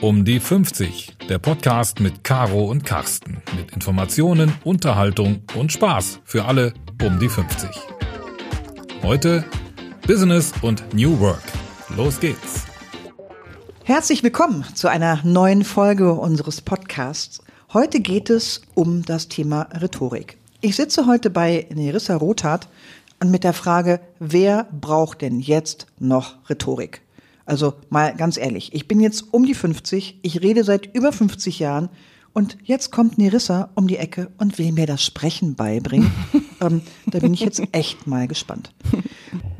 Um die 50, der Podcast mit Caro und Carsten. Mit Informationen, Unterhaltung und Spaß für alle um die 50. Heute Business und New Work. Los geht's. Herzlich willkommen zu einer neuen Folge unseres Podcasts. Heute geht es um das Thema Rhetorik. Ich sitze heute bei Nerissa Rothat und mit der Frage, wer braucht denn jetzt noch Rhetorik? Also mal ganz ehrlich, ich bin jetzt um die 50, ich rede seit über 50 Jahren und jetzt kommt Nerissa um die Ecke und will mir das Sprechen beibringen. ähm, da bin ich jetzt echt mal gespannt.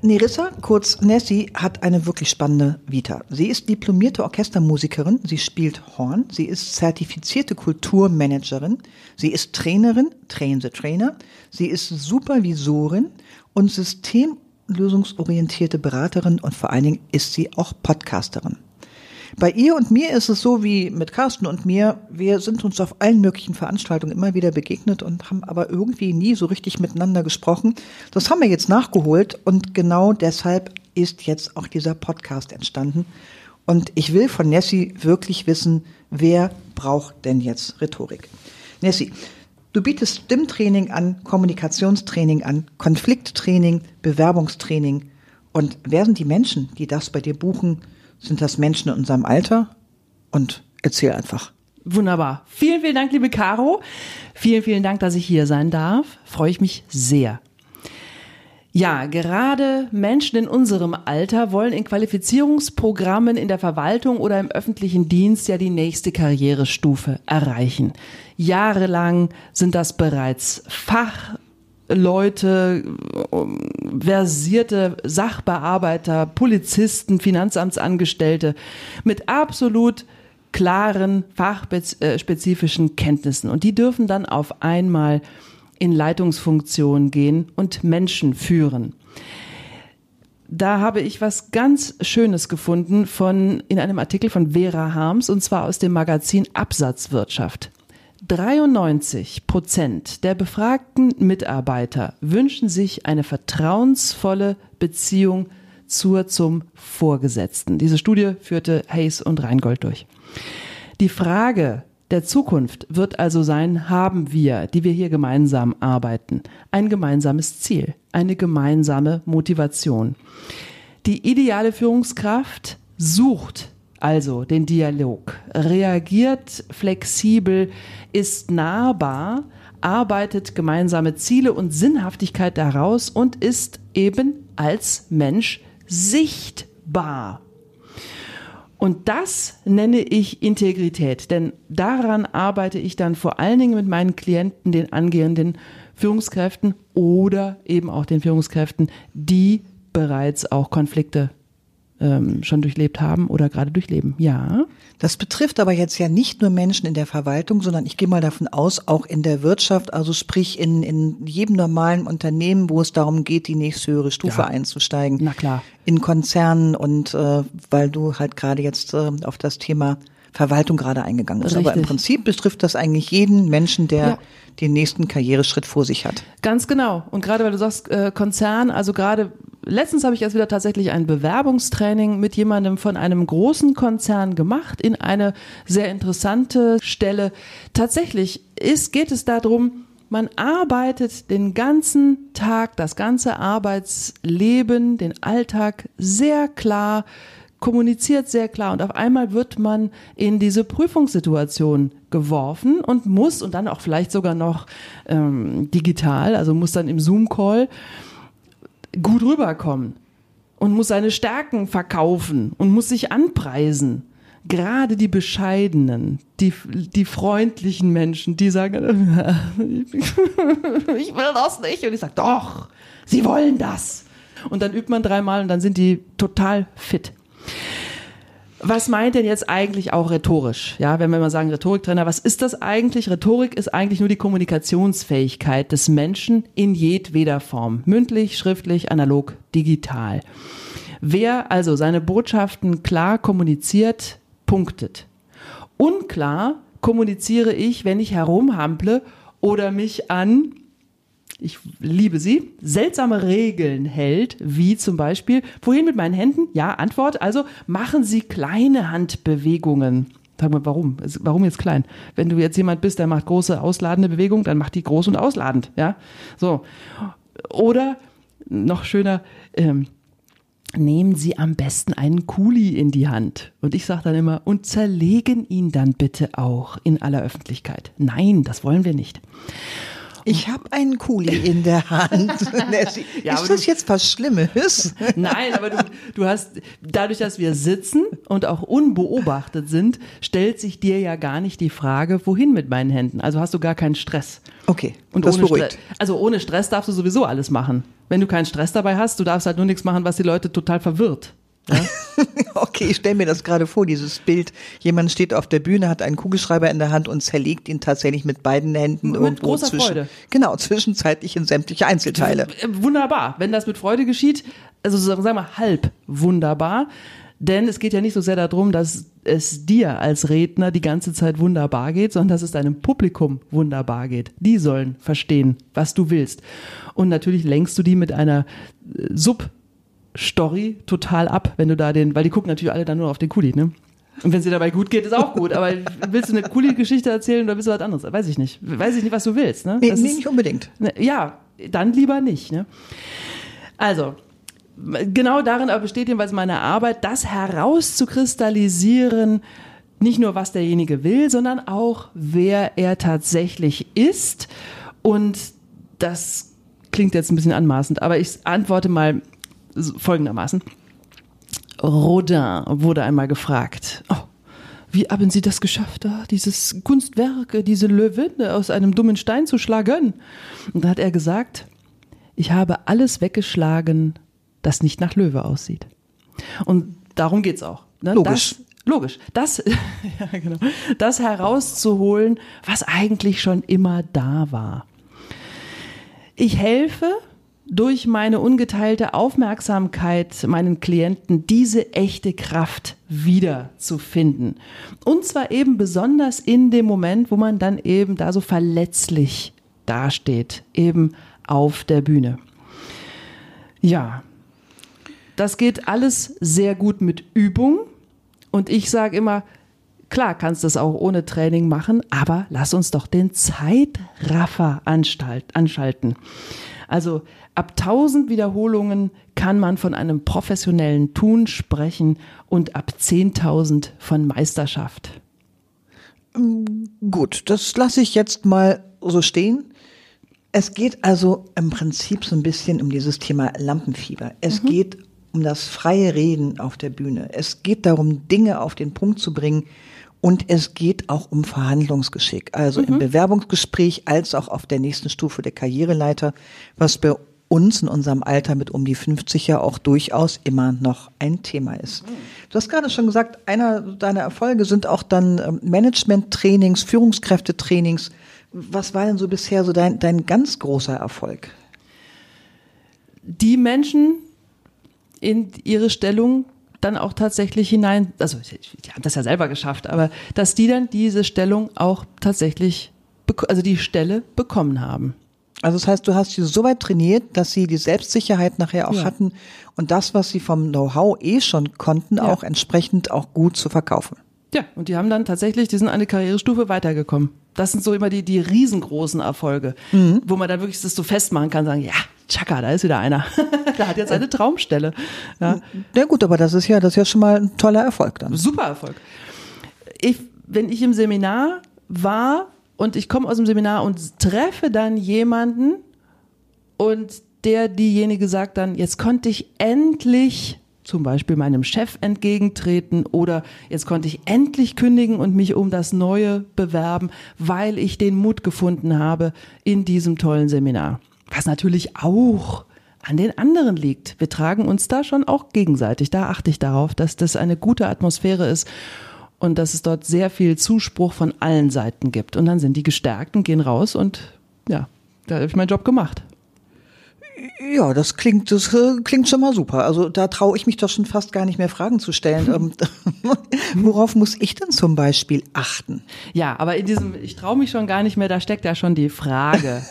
Nerissa, kurz Nessie, hat eine wirklich spannende Vita. Sie ist diplomierte Orchestermusikerin, sie spielt Horn, sie ist zertifizierte Kulturmanagerin, sie ist Trainerin, Train the Trainer, sie ist Supervisorin und System- lösungsorientierte Beraterin und vor allen Dingen ist sie auch Podcasterin. Bei ihr und mir ist es so wie mit Carsten und mir, wir sind uns auf allen möglichen Veranstaltungen immer wieder begegnet und haben aber irgendwie nie so richtig miteinander gesprochen. Das haben wir jetzt nachgeholt und genau deshalb ist jetzt auch dieser Podcast entstanden. Und ich will von Nessie wirklich wissen, wer braucht denn jetzt Rhetorik? Nessie, Du bietest Stimmtraining an, Kommunikationstraining an, Konflikttraining, Bewerbungstraining. Und wer sind die Menschen, die das bei dir buchen? Sind das Menschen in unserem Alter? Und erzähl einfach. Wunderbar. Vielen, vielen Dank, liebe Caro. Vielen, vielen Dank, dass ich hier sein darf. Freue ich mich sehr. Ja, gerade Menschen in unserem Alter wollen in Qualifizierungsprogrammen in der Verwaltung oder im öffentlichen Dienst ja die nächste Karrierestufe erreichen. Jahrelang sind das bereits Fachleute, versierte Sachbearbeiter, Polizisten, Finanzamtsangestellte mit absolut klaren fachspezifischen Kenntnissen. Und die dürfen dann auf einmal in Leitungsfunktion gehen und Menschen führen. Da habe ich was ganz Schönes gefunden von, in einem Artikel von Vera Harms und zwar aus dem Magazin Absatzwirtschaft. 93 Prozent der befragten Mitarbeiter wünschen sich eine vertrauensvolle Beziehung zur zum Vorgesetzten. Diese Studie führte Hayes und Reingold durch. Die Frage, der Zukunft wird also sein, haben wir, die wir hier gemeinsam arbeiten, ein gemeinsames Ziel, eine gemeinsame Motivation. Die ideale Führungskraft sucht also den Dialog, reagiert flexibel, ist nahbar, arbeitet gemeinsame Ziele und Sinnhaftigkeit daraus und ist eben als Mensch sichtbar. Und das nenne ich Integrität, denn daran arbeite ich dann vor allen Dingen mit meinen Klienten, den angehenden Führungskräften oder eben auch den Führungskräften, die bereits auch Konflikte ähm, schon durchlebt haben oder gerade durchleben. Ja. Das betrifft aber jetzt ja nicht nur Menschen in der Verwaltung, sondern ich gehe mal davon aus, auch in der Wirtschaft, also sprich in, in jedem normalen Unternehmen, wo es darum geht, die nächste höhere Stufe ja. einzusteigen. Na klar. In Konzernen und äh, weil du halt gerade jetzt äh, auf das Thema Verwaltung gerade eingegangen bist. Richtig. Aber im Prinzip betrifft das eigentlich jeden Menschen, der ja. den nächsten Karriereschritt vor sich hat. Ganz genau. Und gerade weil du sagst äh, Konzern, also gerade letztens habe ich erst wieder tatsächlich ein Bewerbungstraining mit jemandem von einem großen Konzern gemacht in eine sehr interessante Stelle. Tatsächlich ist, geht es darum, man arbeitet den ganzen Tag, das ganze Arbeitsleben, den Alltag sehr klar, kommuniziert sehr klar und auf einmal wird man in diese Prüfungssituation geworfen und muss und dann auch vielleicht sogar noch ähm, digital, also muss dann im Zoom-Call gut rüberkommen und muss seine Stärken verkaufen und muss sich anpreisen. Gerade die bescheidenen, die, die freundlichen Menschen, die sagen, ich will das nicht. Und ich sage, doch, sie wollen das. Und dann übt man dreimal und dann sind die total fit. Was meint denn jetzt eigentlich auch rhetorisch? Ja, wenn wir mal sagen Rhetoriktrainer, was ist das eigentlich? Rhetorik ist eigentlich nur die Kommunikationsfähigkeit des Menschen in jedweder Form. Mündlich, schriftlich, analog, digital. Wer also seine Botschaften klar kommuniziert, punktet. Unklar kommuniziere ich, wenn ich herumhample oder mich an ich liebe sie, seltsame Regeln hält, wie zum Beispiel, wohin mit meinen Händen? Ja, Antwort, also machen Sie kleine Handbewegungen. Sag mal, warum? Warum jetzt klein? Wenn du jetzt jemand bist, der macht große ausladende Bewegung, dann macht die groß und ausladend, ja? So. Oder noch schöner, ähm, nehmen Sie am besten einen Kuli in die Hand. Und ich sage dann immer, und zerlegen ihn dann bitte auch in aller Öffentlichkeit. Nein, das wollen wir nicht. Ich habe einen Kuli in der Hand. Ja, ist das du- jetzt was Schlimmes? Nein, aber du, du hast, dadurch, dass wir sitzen und auch unbeobachtet sind, stellt sich dir ja gar nicht die Frage, wohin mit meinen Händen. Also hast du gar keinen Stress. Okay, Und das ohne beruhigt. Stress, also ohne Stress darfst du sowieso alles machen. Wenn du keinen Stress dabei hast, du darfst halt nur nichts machen, was die Leute total verwirrt. Okay, ich stelle mir das gerade vor, dieses Bild. Jemand steht auf der Bühne, hat einen Kugelschreiber in der Hand und zerlegt ihn tatsächlich mit beiden Händen Mit irgendwo großer zwischen. Freude. Genau, zwischenzeitlich in sämtliche Einzelteile. Wunderbar, wenn das mit Freude geschieht, also sagen wir mal halb wunderbar. Denn es geht ja nicht so sehr darum, dass es dir als Redner die ganze Zeit wunderbar geht, sondern dass es deinem Publikum wunderbar geht. Die sollen verstehen, was du willst. Und natürlich lenkst du die mit einer äh, Sub-Story total ab, wenn du da den, weil die gucken natürlich alle dann nur auf den Kuli, ne? Und wenn es dir dabei gut geht, ist auch gut. Aber willst du eine Kuli-Geschichte erzählen oder willst du was anderes? Weiß ich nicht. Weiß ich nicht, was du willst, ne? Nee, Das nee ist- nicht unbedingt. Ne, Ja, dann lieber nicht. Ne? Also, genau darin aber besteht jedenfalls meine Arbeit, das herauszukristallisieren, nicht nur was derjenige will, sondern auch wer er tatsächlich ist. Und das klingt jetzt ein bisschen anmaßend, aber ich antworte mal folgendermaßen. Rodin wurde einmal gefragt, oh, wie haben Sie das geschafft, da dieses Kunstwerk, diese Löwin aus einem dummen Stein zu schlagen? Und da hat er gesagt, ich habe alles weggeschlagen, das nicht nach Löwe aussieht. Und darum geht's auch. Ne? Logisch. Das, logisch. Das, ja, genau, das herauszuholen, was eigentlich schon immer da war. Ich helfe durch meine ungeteilte Aufmerksamkeit meinen Klienten diese echte Kraft wiederzufinden. Und zwar eben besonders in dem Moment, wo man dann eben da so verletzlich dasteht, eben auf der Bühne. Ja, das geht alles sehr gut mit Übung. Und ich sage immer, klar kannst du es auch ohne Training machen, aber lass uns doch den Zeitraffer anschalten. Also ab 1000 Wiederholungen kann man von einem professionellen Tun sprechen und ab 10.000 von Meisterschaft. Gut, das lasse ich jetzt mal so stehen. Es geht also im Prinzip so ein bisschen um dieses Thema Lampenfieber. Es geht um das freie Reden auf der Bühne. Es geht darum, Dinge auf den Punkt zu bringen. Und es geht auch um Verhandlungsgeschick. Also im Bewerbungsgespräch als auch auf der nächsten Stufe der Karriereleiter, was bei uns in unserem Alter mit um die 50 ja auch durchaus immer noch ein Thema ist. Du hast gerade schon gesagt, einer deiner Erfolge sind auch dann ähm, Management-Trainings, Führungskräftetrainings. Was war denn so bisher so dein, dein ganz großer Erfolg? Die Menschen in ihre Stellung dann auch tatsächlich hinein, also die haben das ja selber geschafft, aber dass die dann diese Stellung auch tatsächlich, also die Stelle bekommen haben. Also das heißt, du hast sie so weit trainiert, dass sie die Selbstsicherheit nachher auch Ja. hatten und das, was sie vom Know-how eh schon konnten, Ja. auch entsprechend auch gut zu verkaufen. Ja, und die haben dann tatsächlich, die sind eine Karrierestufe weitergekommen. Das sind so immer die, die riesengroßen Erfolge, wo man dann wirklich das so festmachen kann, sagen, ja, tschakka, da ist wieder einer. der hat jetzt eine Traumstelle. Ja. Ja gut, aber das ist ja, das ist ja schon mal ein toller Erfolg dann. Super Erfolg. Ich, wenn ich im Seminar war und ich komme aus dem Seminar und treffe dann jemanden und der, diejenige sagt dann, jetzt konnte ich endlich zum Beispiel meinem Chef entgegentreten oder jetzt konnte ich endlich kündigen und mich um das Neue bewerben, weil ich den Mut gefunden habe in diesem tollen Seminar. Was natürlich auch an den anderen liegt. Wir tragen uns da schon auch gegenseitig. Da achte ich darauf, dass das eine gute Atmosphäre ist und dass es dort sehr viel Zuspruch von allen Seiten gibt. Und dann sind die gestärkt und gehen raus und ja, da habe ich meinen Job gemacht. Ja, das klingt, das äh, klingt schon mal super. Also da traue ich mich doch schon fast gar nicht mehr Fragen zu stellen. Ähm, worauf muss ich denn zum Beispiel achten? Ja, aber in diesem, ich traue mich schon gar nicht mehr, da steckt ja schon die Frage.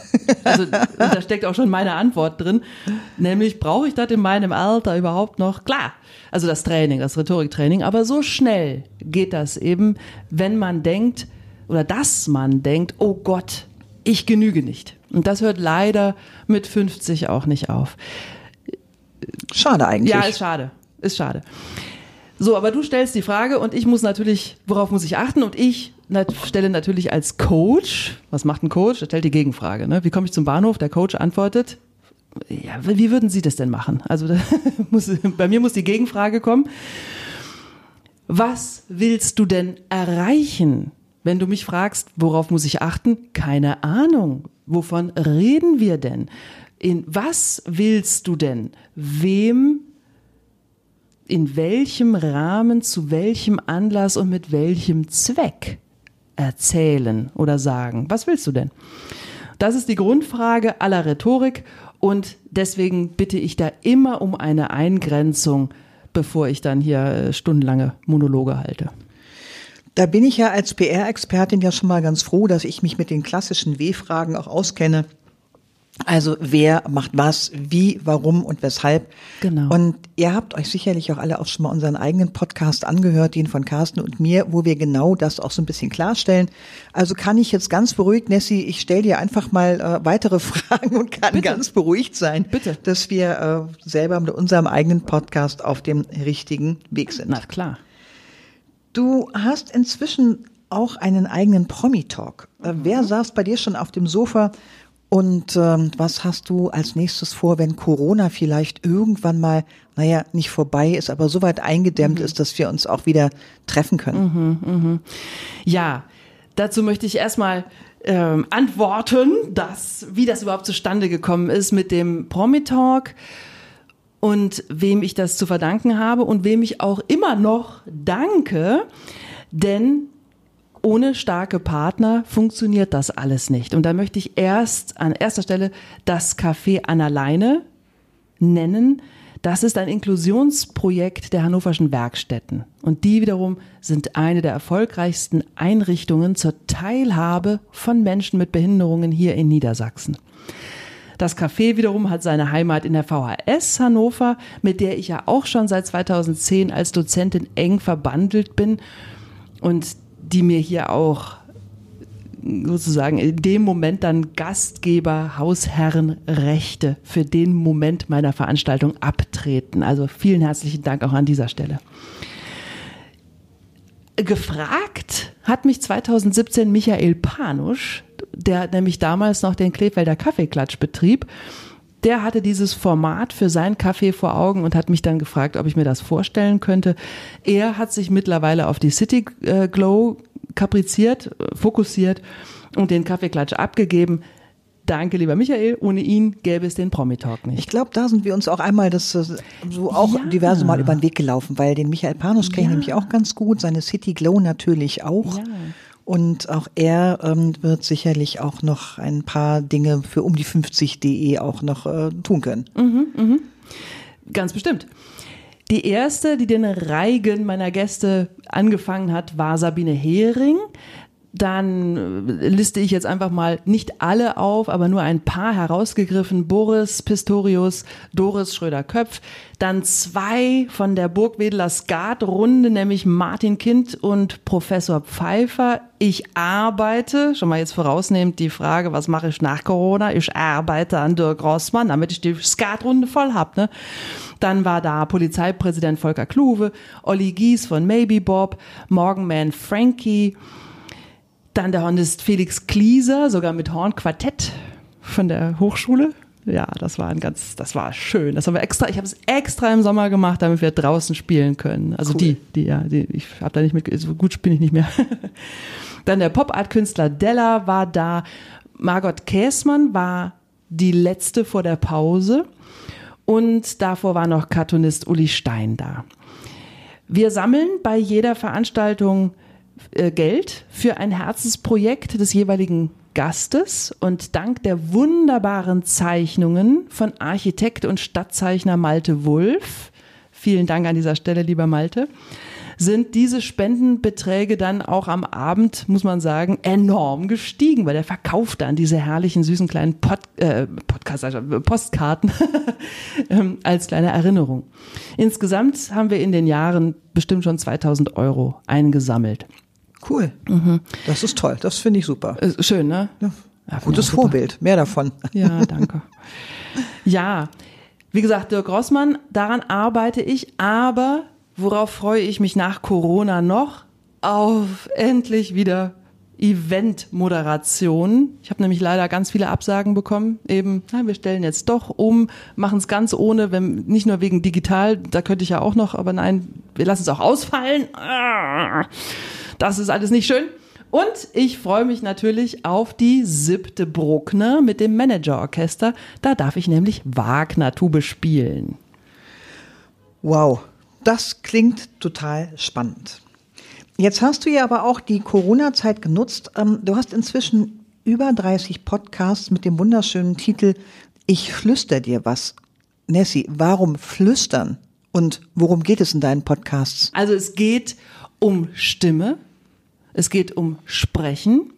Also da steckt auch schon meine Antwort drin. Nämlich, brauche ich das in meinem Alter überhaupt noch? Klar. Also das Training, das Rhetoriktraining. Aber so schnell geht das eben, wenn man denkt, oder dass man denkt, oh Gott, ich genüge nicht. Und das hört leider mit 50 auch nicht auf. Schade eigentlich. Ja, ist schade. Ist schade. So, aber du stellst die Frage und ich muss natürlich, worauf muss ich achten? Und ich stelle natürlich als Coach, was macht ein Coach? Er stellt die Gegenfrage. Ne? Wie komme ich zum Bahnhof? Der Coach antwortet, ja, wie würden Sie das denn machen? Also muss, bei mir muss die Gegenfrage kommen. Was willst du denn erreichen? Wenn du mich fragst, worauf muss ich achten? Keine Ahnung. Wovon reden wir denn? In was willst du denn? Wem, in welchem Rahmen, zu welchem Anlass und mit welchem Zweck erzählen oder sagen? Was willst du denn? Das ist die Grundfrage aller Rhetorik und deswegen bitte ich da immer um eine Eingrenzung, bevor ich dann hier äh, stundenlange Monologe halte. Da bin ich ja als PR-Expertin ja schon mal ganz froh, dass ich mich mit den klassischen W-Fragen auch auskenne. Also wer macht was, wie, warum und weshalb. Genau. Und ihr habt euch sicherlich auch alle auch schon mal unseren eigenen Podcast angehört, den von Carsten und mir, wo wir genau das auch so ein bisschen klarstellen. Also kann ich jetzt ganz beruhigt, Nessie, ich stelle dir einfach mal äh, weitere Fragen und kann Bitte. ganz beruhigt sein, Bitte. dass wir äh, selber mit unserem eigenen Podcast auf dem richtigen Weg sind. Na klar. Du hast inzwischen auch einen eigenen Promi-Talk. Äh, Wer saß bei dir schon auf dem Sofa und ähm, was hast du als nächstes vor, wenn Corona vielleicht irgendwann mal, naja, nicht vorbei ist, aber so weit eingedämmt ist, dass wir uns auch wieder treffen können? Ja, dazu möchte ich erstmal ähm, antworten, dass, wie das überhaupt zustande gekommen ist mit dem Promi-Talk und wem ich das zu verdanken habe und wem ich auch immer noch danke, denn ohne starke Partner funktioniert das alles nicht. Und da möchte ich erst an erster Stelle das Café an alleine nennen. Das ist ein Inklusionsprojekt der Hannoverschen Werkstätten. Und die wiederum sind eine der erfolgreichsten Einrichtungen zur Teilhabe von Menschen mit Behinderungen hier in Niedersachsen. Das Café wiederum hat seine Heimat in der VHS Hannover, mit der ich ja auch schon seit 2010 als Dozentin eng verbandelt bin und die mir hier auch sozusagen in dem Moment dann Gastgeber, Hausherrenrechte für den Moment meiner Veranstaltung abtreten. Also vielen herzlichen Dank auch an dieser Stelle. Gefragt hat mich 2017 Michael Panusch, der nämlich damals noch den Klefelder Kaffeeklatsch betrieb. Der hatte dieses Format für sein Café vor Augen und hat mich dann gefragt, ob ich mir das vorstellen könnte. Er hat sich mittlerweile auf die City äh, Glow kapriziert, äh, fokussiert und den Kaffeeklatsch abgegeben. Danke, lieber Michael. Ohne ihn gäbe es den Promi-Talk nicht. Ich glaube, da sind wir uns auch einmal das äh, so auch Ja. diverse Mal über den Weg gelaufen, weil den Michael Panusch kenne ich Ja. nämlich auch ganz gut, seine City Glow natürlich auch. Ja. Und auch er ähm, wird sicherlich auch noch ein paar Dinge für um die 50.de auch noch äh, tun können. Ganz bestimmt. Die erste, die den Reigen meiner Gäste angefangen hat, war Sabine Hering. Dann äh, liste ich jetzt einfach mal nicht alle auf, aber nur ein paar herausgegriffen. Boris Pistorius, Doris Schröder-Köpf. Dann zwei von der Burgwedeler Skatrunde, nämlich Martin Kind und Professor Pfeiffer. Ich arbeite, schon mal jetzt vorausnehmend die Frage, was mache ich nach Corona? Ich arbeite an Dirk Rossmann, damit ich die Skatrunde voll hab. Ne? Dann war da Polizeipräsident Volker Kluwe, Olli Gies von Maybe Bob, Morgenman Frankie, dann der Hornist Felix Klieser, sogar mit Hornquartett von der Hochschule. Ja, das war ein ganz, das war schön. Das haben wir extra, ich habe es extra im Sommer gemacht, damit wir draußen spielen können. Also Cool. die, die, ja, die, ich habe da nicht mit, so gut bin ich nicht mehr. Dann der Pop-Art-Künstler Della war da. Margot Käßmann war die letzte vor der Pause. Und davor war noch Cartoonist Uli Stein da. Wir sammeln bei jeder Veranstaltung äh, Geld für ein Herzensprojekt des jeweiligen Gastes und dank der wunderbaren Zeichnungen von Architekt und Stadtzeichner Malte Wulff, vielen Dank an dieser Stelle, lieber Malte, sind diese Spendenbeträge dann auch am Abend, muss man sagen, enorm gestiegen, weil er verkauft dann diese herrlichen, süßen kleinen Pod, äh, Podcast, also Postkarten ähm, als kleine Erinnerung. Insgesamt haben wir in den Jahren bestimmt schon 2000 Euro eingesammelt. Cool. Mhm. Das ist toll. Das finde ich super. Äh, schön, ne? Ja. Ja, Gutes Vorbild. Mehr davon. Ja, danke. ja, wie gesagt, Dirk Rossmann, daran arbeite ich, aber Worauf freue ich mich nach Corona noch? Auf endlich wieder Event-Moderation. Ich habe nämlich leider ganz viele Absagen bekommen. Eben, na, wir stellen jetzt doch um, machen es ganz ohne, wenn, nicht nur wegen digital, da könnte ich ja auch noch, aber nein, wir lassen es auch ausfallen. Das ist alles nicht schön. Und ich freue mich natürlich auf die siebte Bruckner mit dem Managerorchester. Da darf ich nämlich Wagner-Tube spielen. Wow, das klingt total spannend. Jetzt hast du ja aber auch die Corona-Zeit genutzt. Ähm, du hast inzwischen über 30 Podcasts mit dem wunderschönen Titel Ich flüster dir was. Nessie, warum flüstern? Und worum geht es in deinen Podcasts? Also es geht um Stimme, es geht um Sprechen,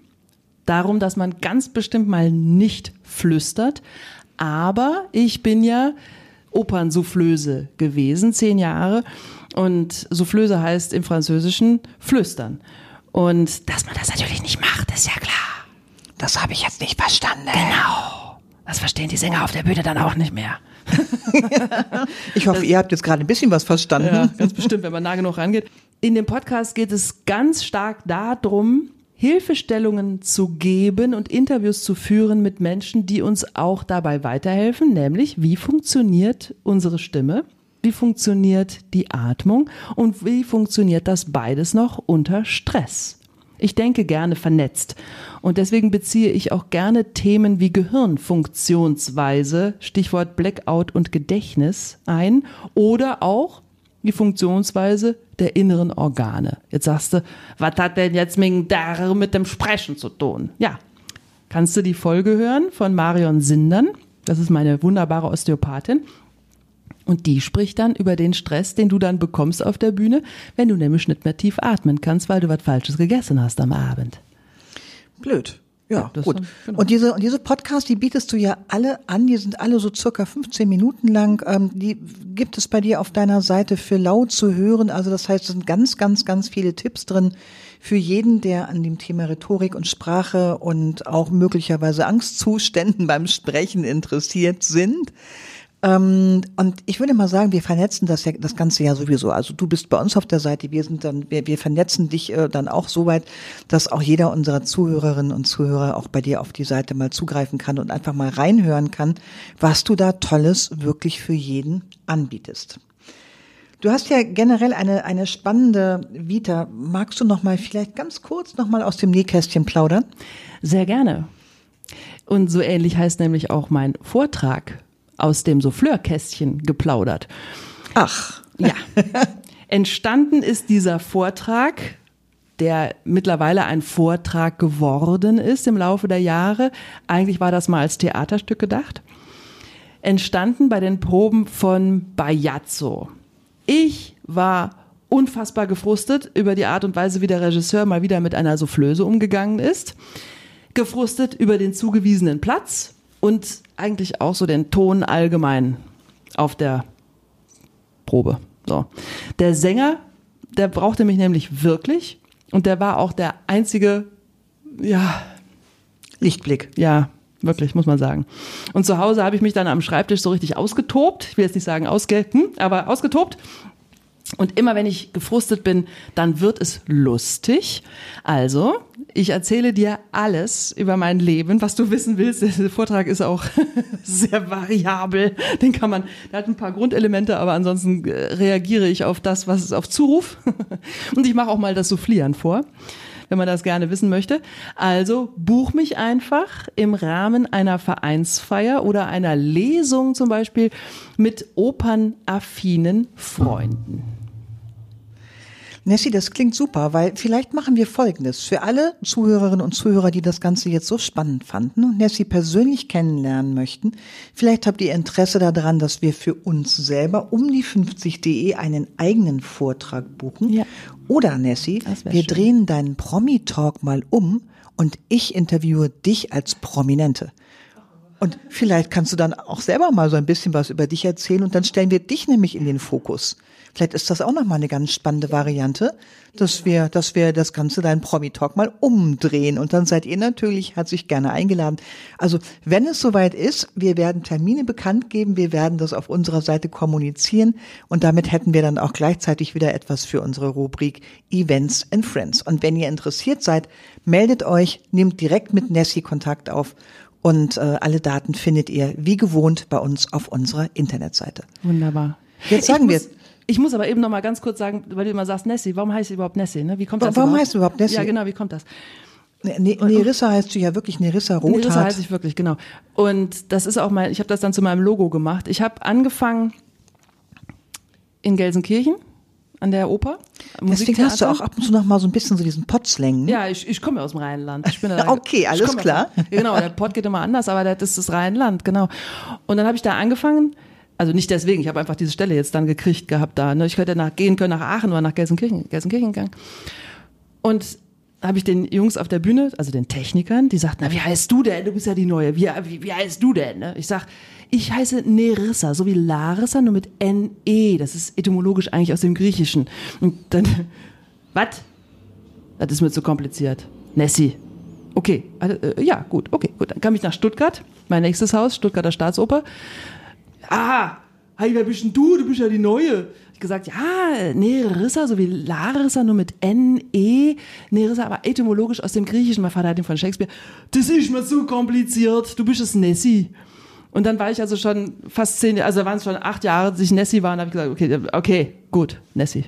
darum, dass man ganz bestimmt mal nicht flüstert. Aber ich bin ja Opernsoufflöse gewesen, zehn Jahre. Und Soufflöse heißt im Französischen flüstern. Und dass man das natürlich nicht macht, ist ja klar. Das habe ich jetzt nicht verstanden. Genau. Das verstehen die Sänger auf der Bühne dann auch nicht mehr. ich hoffe, ihr habt jetzt gerade ein bisschen was verstanden. Ja, ganz bestimmt, wenn man nah genug rangeht. In dem Podcast geht es ganz stark darum, Hilfestellungen zu geben und Interviews zu führen mit Menschen, die uns auch dabei weiterhelfen, nämlich wie funktioniert unsere Stimme, wie funktioniert die Atmung und wie funktioniert das beides noch unter Stress. Ich denke gerne vernetzt und deswegen beziehe ich auch gerne Themen wie Gehirnfunktionsweise, Stichwort Blackout und Gedächtnis ein oder auch die Funktionsweise der inneren Organe. Jetzt sagst du, was hat denn jetzt mit dem Sprechen zu tun? Ja, kannst du die Folge hören von Marion Sindern. Das ist meine wunderbare Osteopathin. Und die spricht dann über den Stress, den du dann bekommst auf der Bühne, wenn du nämlich nicht mehr tief atmen kannst, weil du was Falsches gegessen hast am Abend. Blöd. Ja, ja gut. Dann, genau. Und diese, und diese Podcasts, die bietest du ja alle an, die sind alle so circa 15 Minuten lang. Ähm, die gibt es bei dir auf deiner Seite für laut zu hören. Also das heißt, es sind ganz, ganz, ganz viele Tipps drin für jeden, der an dem Thema Rhetorik und Sprache und auch möglicherweise Angstzuständen beim Sprechen interessiert sind. Ähm, und ich würde mal sagen, wir vernetzen das ja das Ganze ja sowieso. Also du bist bei uns auf der Seite, wir sind dann, wir, wir vernetzen dich äh, dann auch so weit, dass auch jeder unserer Zuhörerinnen und Zuhörer auch bei dir auf die Seite mal zugreifen kann und einfach mal reinhören kann, was du da Tolles wirklich für jeden anbietest. Du hast ja generell eine, eine spannende Vita. Magst du noch mal vielleicht ganz kurz noch mal aus dem Nähkästchen plaudern? Sehr gerne. Und so ähnlich heißt nämlich auch mein Vortrag aus dem Souffleurkästchen geplaudert. Ach. Ja. Entstanden ist dieser Vortrag, der mittlerweile ein Vortrag geworden ist im Laufe der Jahre. Eigentlich war das mal als Theaterstück gedacht. Entstanden bei den Proben von Bajazzo. Ich war unfassbar gefrustet über die Art und Weise, wie der Regisseur mal wieder mit einer Soufflöse umgegangen ist. Gefrustet über den zugewiesenen Platz, und eigentlich auch so den Ton allgemein auf der Probe. So. Der Sänger, der brauchte mich nämlich wirklich und der war auch der einzige, ja. Lichtblick. Ja, wirklich, muss man sagen. Und zu Hause habe ich mich dann am Schreibtisch so richtig ausgetobt. Ich will jetzt nicht sagen ausge, hm, aber ausgetobt und immer wenn ich gefrustet bin, dann wird es lustig. Also, ich erzähle dir alles über mein Leben, was du wissen willst. Der Vortrag ist auch sehr variabel. Den kann man, der hat ein paar Grundelemente, aber ansonsten äh, reagiere ich auf das, was es auf Zuruf. Und ich mache auch mal das Soufflieren vor wenn man das gerne wissen möchte. Also buch mich einfach im Rahmen einer Vereinsfeier oder einer Lesung zum Beispiel mit opernaffinen Freunden. Nessie, das klingt super, weil vielleicht machen wir Folgendes. Für alle Zuhörerinnen und Zuhörer, die das Ganze jetzt so spannend fanden und Nessie persönlich kennenlernen möchten, vielleicht habt ihr Interesse daran, dass wir für uns selber um die 50.de einen eigenen Vortrag buchen. Ja. Oder Nessie, wir schön. drehen deinen Promi-Talk mal um und ich interviewe dich als Prominente. Und vielleicht kannst du dann auch selber mal so ein bisschen was über dich erzählen und dann stellen wir dich nämlich in den Fokus. Vielleicht ist das auch nochmal eine ganz spannende Variante, dass wir, dass wir das Ganze dein Promi-Talk mal umdrehen. Und dann seid ihr natürlich herzlich gerne eingeladen. Also, wenn es soweit ist, wir werden Termine bekannt geben, wir werden das auf unserer Seite kommunizieren und damit hätten wir dann auch gleichzeitig wieder etwas für unsere Rubrik Events and Friends. Und wenn ihr interessiert seid, meldet euch, nehmt direkt mit Nessie Kontakt auf und äh, alle Daten findet ihr wie gewohnt bei uns auf unserer Internetseite. Wunderbar. Jetzt sagen wir- ich muss aber eben noch mal ganz kurz sagen, weil du immer sagst Nessie, warum heißt sie überhaupt Nessie? Ne? Wie kommt das Warum überhaupt? heißt du überhaupt Nessie? Ja, genau, wie kommt das? Ne- Ne- Nerissa heißt du ja wirklich Nerissa Rothat. Nerissa heiße ich wirklich, genau. Und das ist auch mein, ich habe das dann zu meinem Logo gemacht. Ich habe angefangen in Gelsenkirchen an der Oper. Deswegen hast du auch ab und zu noch mal so ein bisschen so diesen Potslang. ne? Ja, ich, ich komme ja aus dem Rheinland. Ich bin da, Okay, alles klar. Aus, genau, der Pott geht immer anders, aber das ist das Rheinland, genau. Und dann habe ich da angefangen, also nicht deswegen, ich habe einfach diese Stelle jetzt dann gekriegt gehabt da. Ne? Ich hätte nach, gehen können nach Aachen oder nach Gelsenkirchen, Gelsenkirchen gegangen. Und habe ich den Jungs auf der Bühne, also den Technikern, die sagten, na, wie heißt du denn? Du bist ja die Neue. Wie, wie, wie heißt du denn? Ne? Ich sag, ich heiße Nerissa, so wie Larissa, nur mit N-E. Das ist etymologisch eigentlich aus dem Griechischen. Und dann, was? Das ist mir zu kompliziert. Nessie. Okay, also, äh, ja, gut, okay, gut. Dann kam ich nach Stuttgart, mein nächstes Haus, Stuttgarter Staatsoper. Aha, hey, wer bist denn du? Du bist ja die Neue. Ich gesagt, ja, Nerissa, so wie Larissa, nur mit N-E. Nerissa, aber etymologisch aus dem Griechischen. Mein Vater hat den von Shakespeare. Das ist mir zu kompliziert. Du bist es Nessie. Und dann war ich also schon fast zehn, also waren es schon acht Jahre, dass ich Nessie war, und habe ich gesagt, okay, okay, gut, Nessie.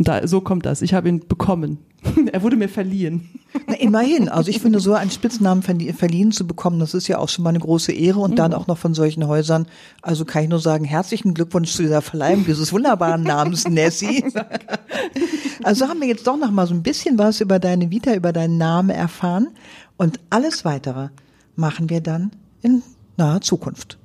Und da, so kommt das. Ich habe ihn bekommen. er wurde mir verliehen. Na, immerhin. Also ich finde, so einen Spitznamen verlie- verliehen zu bekommen, das ist ja auch schon mal eine große Ehre und Mhm. dann auch noch von solchen Häusern. Also kann ich nur sagen, herzlichen Glückwunsch zu dieser Verleihung dieses wunderbaren Namens Nessie. Also haben wir jetzt doch noch mal so ein bisschen was über deine Vita, über deinen Namen erfahren und alles weitere machen wir dann in naher Zukunft.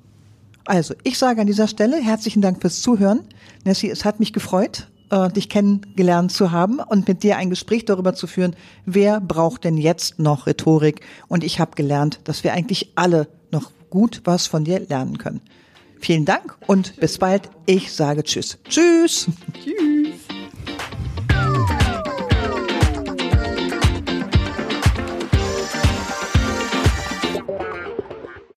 Also, ich sage an dieser Stelle herzlichen Dank fürs Zuhören. Nessie, es hat mich gefreut, äh, dich kennengelernt zu haben und mit dir ein Gespräch darüber zu führen, wer braucht denn jetzt noch Rhetorik? Und ich habe gelernt, dass wir eigentlich alle noch gut was von dir lernen können. Vielen Dank und bis bald. Ich sage Tschüss. Tschüss. Tschüss.